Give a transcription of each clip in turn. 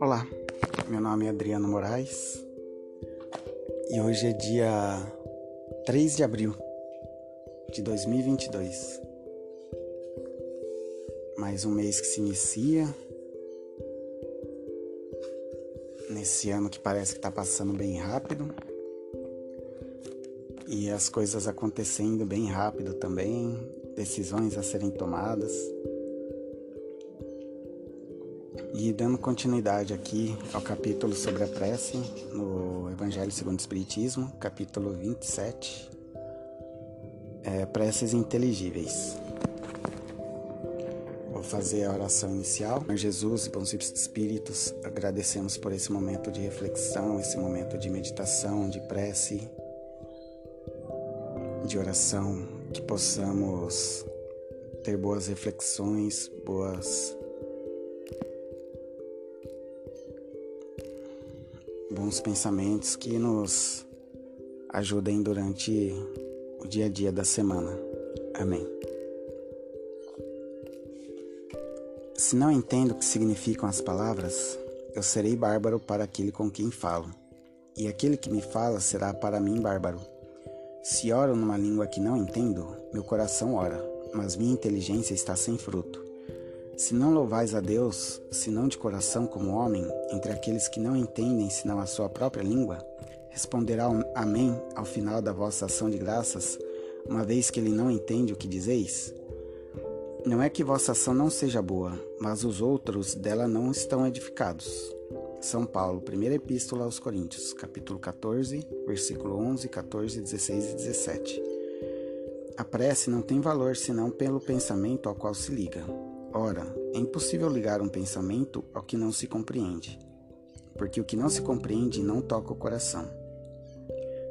Olá, meu nome é Adriano Moraes e hoje é dia 3 de abril de 2022. Mais um mês que se inicia. Nesse ano que parece que está passando bem rápido. E as coisas acontecendo bem rápido também, decisões a serem tomadas. E dando continuidade aqui ao capítulo sobre a prece no Evangelho segundo o Espiritismo, capítulo 27, é, preces inteligíveis. Vou fazer a oração inicial. Jesus e bons espíritos, agradecemos por esse momento de reflexão, esse momento de meditação, de prece, de oração, que possamos ter boas reflexões, boas bons pensamentos que nos ajudem durante o dia a dia da semana. Amém. Se não entendo o que significam as palavras, eu serei bárbaro para aquele com quem falo, e aquele que me fala será para mim bárbaro. Se oro numa língua que não entendo, meu coração ora, mas minha inteligência está sem fruto. Se não louvais a Deus, senão de coração como homem, entre aqueles que não entendem senão a sua própria língua, responderá Amém ao final da vossa ação de graças, uma vez que ele não entende o que dizeis? Não é que vossa ação não seja boa, mas os outros dela não estão edificados. São Paulo, primeira epístola aos Coríntios, capítulo 14, versículo 11, 14, 16 e 17. A prece não tem valor senão pelo pensamento ao qual se liga. Ora, é impossível ligar um pensamento ao que não se compreende, porque o que não se compreende não toca o coração.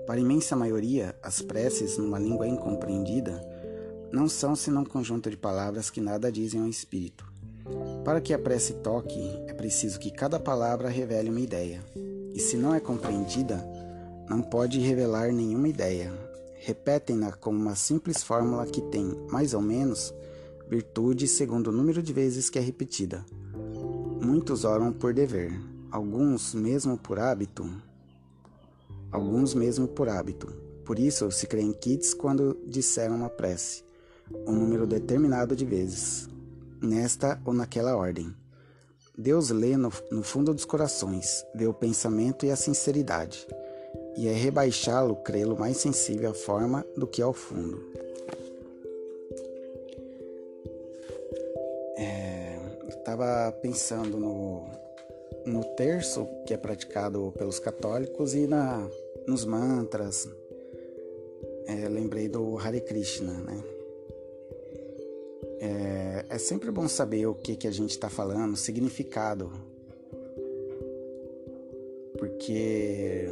Para a imensa maioria, as preces numa língua incompreendida não são senão um conjunto de palavras que nada dizem ao espírito. Para que a prece toque, é preciso que cada palavra revele uma ideia, e se não é compreendida, não pode revelar nenhuma ideia. Repetem-na como uma simples fórmula que tem, mais ou menos, virtude segundo o número de vezes que é repetida. Muitos oram por dever, alguns mesmo por hábito, alguns mesmo por hábito. Por isso se creem kits quando disseram uma prece, um número determinado de vezes, nesta ou naquela ordem. Deus lê no, no fundo dos corações, vê o pensamento e a sinceridade, e é rebaixá-lo crê-lo mais sensível à forma do que ao fundo. estava pensando no, no terço que é praticado pelos católicos e na, nos mantras. É, lembrei do Hare Krishna, né? É, é sempre bom saber o que, que a gente está falando, significado. Porque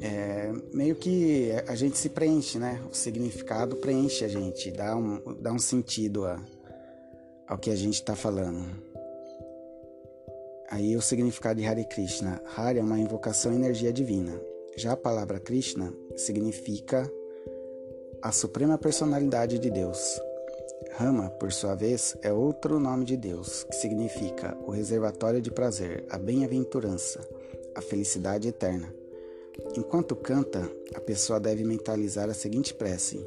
é, meio que a gente se preenche, né? O significado preenche a gente, dá um, dá um sentido a ao que a gente está falando. Aí o significado de Hare Krishna. Hare é uma invocação à energia divina. Já a palavra Krishna significa a suprema personalidade de Deus. Rama, por sua vez, é outro nome de Deus, que significa o reservatório de prazer, a bem-aventurança, a felicidade eterna. Enquanto canta, a pessoa deve mentalizar a seguinte prece: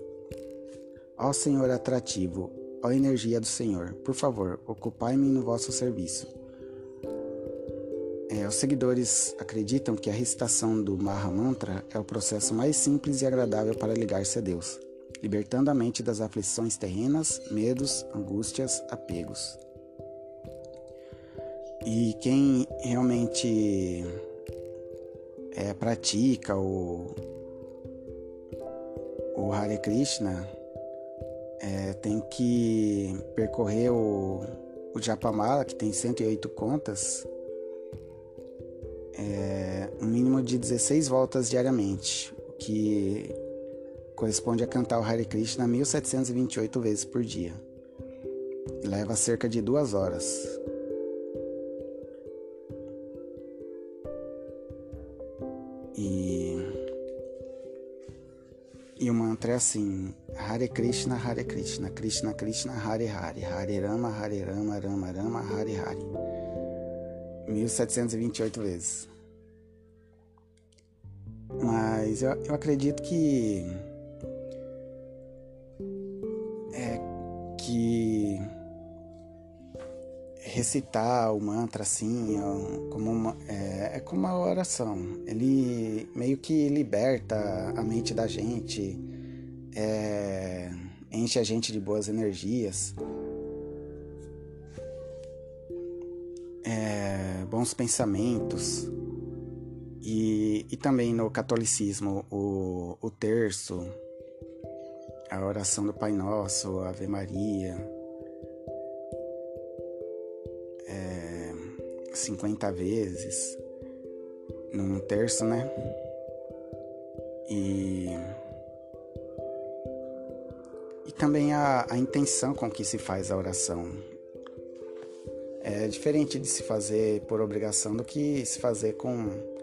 Ó Senhor atrativo, Ó energia do Senhor, por favor, ocupai-me no vosso serviço. É, os seguidores acreditam que a recitação do Maha Mantra é o processo mais simples e agradável para ligar-se a Deus, libertando a mente das aflições terrenas, medos, angústias, apegos. E quem realmente é, pratica o, o Hare Krishna é, tem que percorrer o, o Japamala, que tem 108 contas, é, um mínimo de 16 voltas diariamente, o que corresponde a cantar o Hare Krishna 1728 vezes por dia. Leva cerca de duas horas. E, e o mantra é assim: Hare Krishna, Hare Krishna, Krishna Krishna, Hare Hare, Hare Rama, Hare Rama, Rama Rama, Hare Hare. 1728 vezes. Mas eu, eu acredito que. Que recitar o mantra assim, como uma, é, é como uma oração. Ele meio que liberta a mente da gente, é, enche a gente de boas energias, é, bons pensamentos. E, e também no catolicismo, o, o terço, a oração do Pai Nosso, Ave Maria, é, 50 vezes num terço, né? E, e também a, a intenção com que se faz a oração. É diferente de se fazer por obrigação do que se fazer com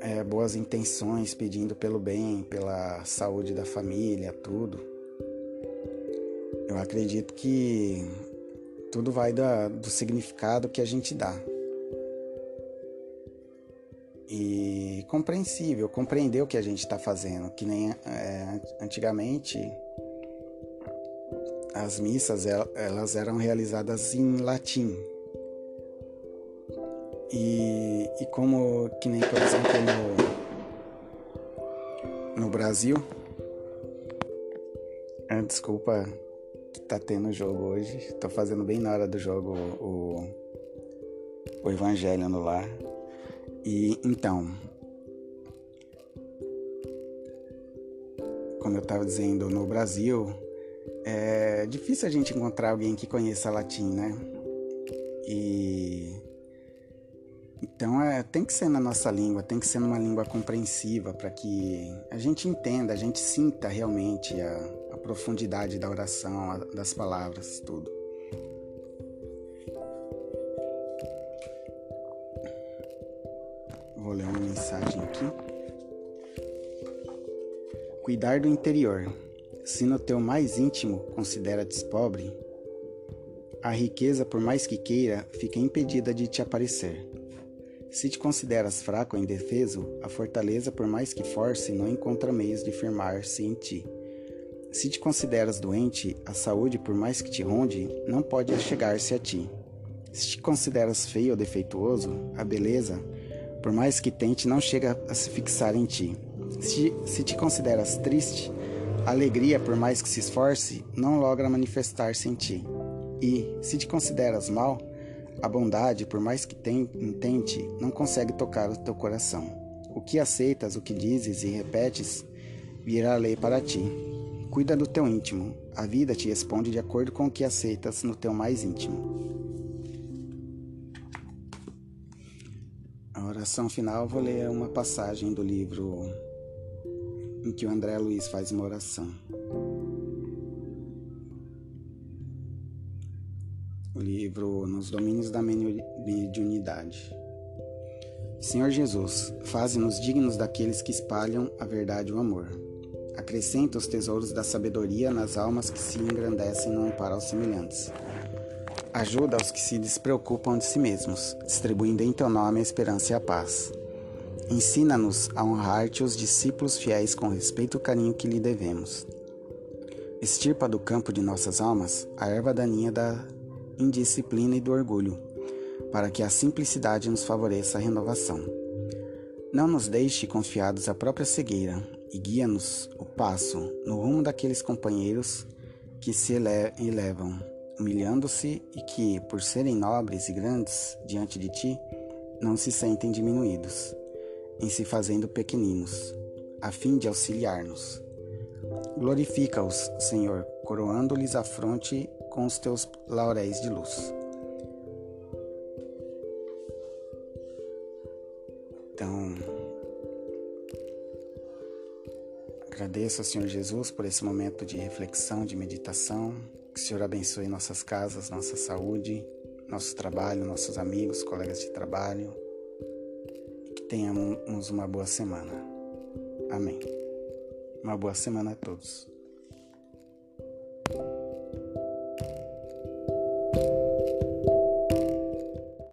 é, boas intenções, pedindo pelo bem, pela saúde da família, tudo. Eu acredito que tudo vai da, do significado que a gente dá. E compreensível, compreender o que a gente está fazendo, que nem é, antigamente as missas elas eram realizadas em latim, e, e como que nem por exemplo no, no Brasil. Ah, desculpa que tá tendo jogo hoje. Tô fazendo bem na hora do jogo o, o Evangelho no lar. E então, como eu estava dizendo, no Brasil é difícil a gente encontrar alguém que conheça latim, né? E então é, tem que ser na nossa língua, tem que ser numa língua compreensiva para que a gente entenda, a gente sinta realmente a, a profundidade da oração, a, das palavras, tudo. Vou ler uma mensagem aqui. Cuidar do interior. Se no teu mais íntimo considera-te pobre, a riqueza, por mais que queira, fica impedida de te aparecer. Se te consideras fraco ou indefeso, a fortaleza, por mais que force, não encontra meios de firmar-se em ti. Se te consideras doente, a saúde, por mais que te ronde, não pode chegar-se a ti. Se te consideras feio ou defeituoso, a beleza, por mais que tente, não chega a se fixar em ti. Se, se te consideras triste, a alegria, por mais que se esforce, não logra manifestar-se em ti. E, se te consideras mal, a bondade, por mais que tente, não consegue tocar o teu coração. O que aceitas, o que dizes e repetes, virá lei para ti. Cuida do teu íntimo. A vida te responde de acordo com o que aceitas no teu mais íntimo. A oração final, vou ler uma passagem do livro em que o André Luiz faz uma oração. O livro Nos Domínios da Mediunidade. Senhor Jesus, faze-nos dignos daqueles que espalham a verdade e o amor. Acrescenta os tesouros da sabedoria nas almas que se engrandecem no amparo aos semelhantes. Ajuda os que se despreocupam de si mesmos, distribuindo em teu nome a esperança e a paz. Ensina-nos a honrar-te os discípulos fiéis com respeito e carinho que lhe devemos. Estirpa do campo de nossas almas a erva daninha da indisciplina e do orgulho, para que a simplicidade nos favoreça a renovação. Não nos deixe confiados à própria cegueira e guia-nos o passo no rumo daqueles companheiros que se elevam, humilhando-se e que, por serem nobres e grandes diante de ti, não se sentem diminuídos, em se fazendo pequeninos, a fim de auxiliar-nos. Glorifica-os, Senhor, coroando-lhes a fronte com os teus lauréis de luz. Então, agradeço ao Senhor Jesus por esse momento de reflexão, de meditação. Que o Senhor abençoe nossas casas, nossa saúde, nosso trabalho, nossos amigos, colegas de trabalho. E que tenhamos uma boa semana. Amém. Uma boa semana a todos.